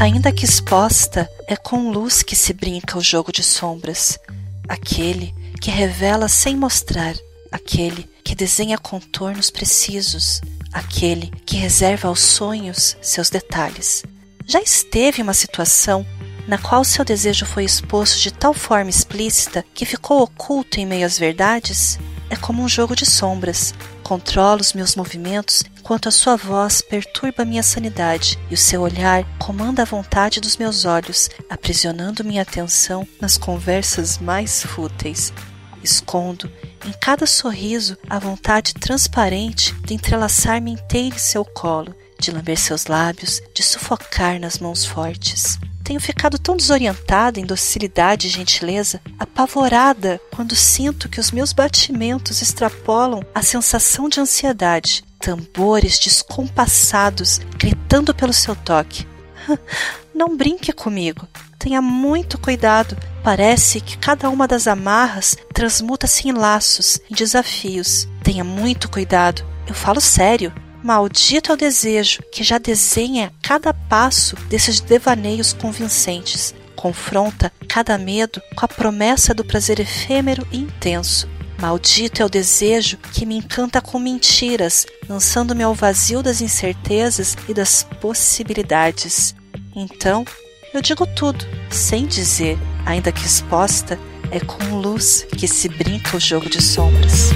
Ainda que exposta, é com luz que se brinca o jogo de sombras. Aquele que revela sem mostrar, aquele que desenha contornos precisos, aquele que reserva aos sonhos seus detalhes. Já esteve uma situação na qual seu desejo foi exposto de tal forma explícita que ficou oculto em meio às verdades? É como um jogo de sombras. Controla os meus movimentos enquanto a sua voz perturba minha sanidade e o seu olhar comanda a vontade dos meus olhos, aprisionando minha atenção nas conversas mais fúteis. Escondo em cada sorriso a vontade transparente de entrelaçar-me inteira em seu colo, de lamber seus lábios, de sufocar nas mãos fortes. Tenho ficado tão desorientada em docilidade e gentileza, apavorada quando sinto que os meus batimentos extrapolam a sensação de ansiedade, tambores descompassados gritando pelo seu toque. Não brinque comigo. Tenha muito cuidado. Parece que cada uma das amarras transmuta-se em laços, em desafios. Tenha muito cuidado. Eu falo sério. Maldito é o desejo que já desenha cada passo desses devaneios convincentes. Confronta cada medo com a promessa do prazer efêmero e intenso. Maldito é o desejo que me encanta com mentiras, lançando-me ao vazio das incertezas e das possibilidades. Então, eu digo tudo, sem dizer, ainda que exposta, é com luz que se brinca o jogo de sombras.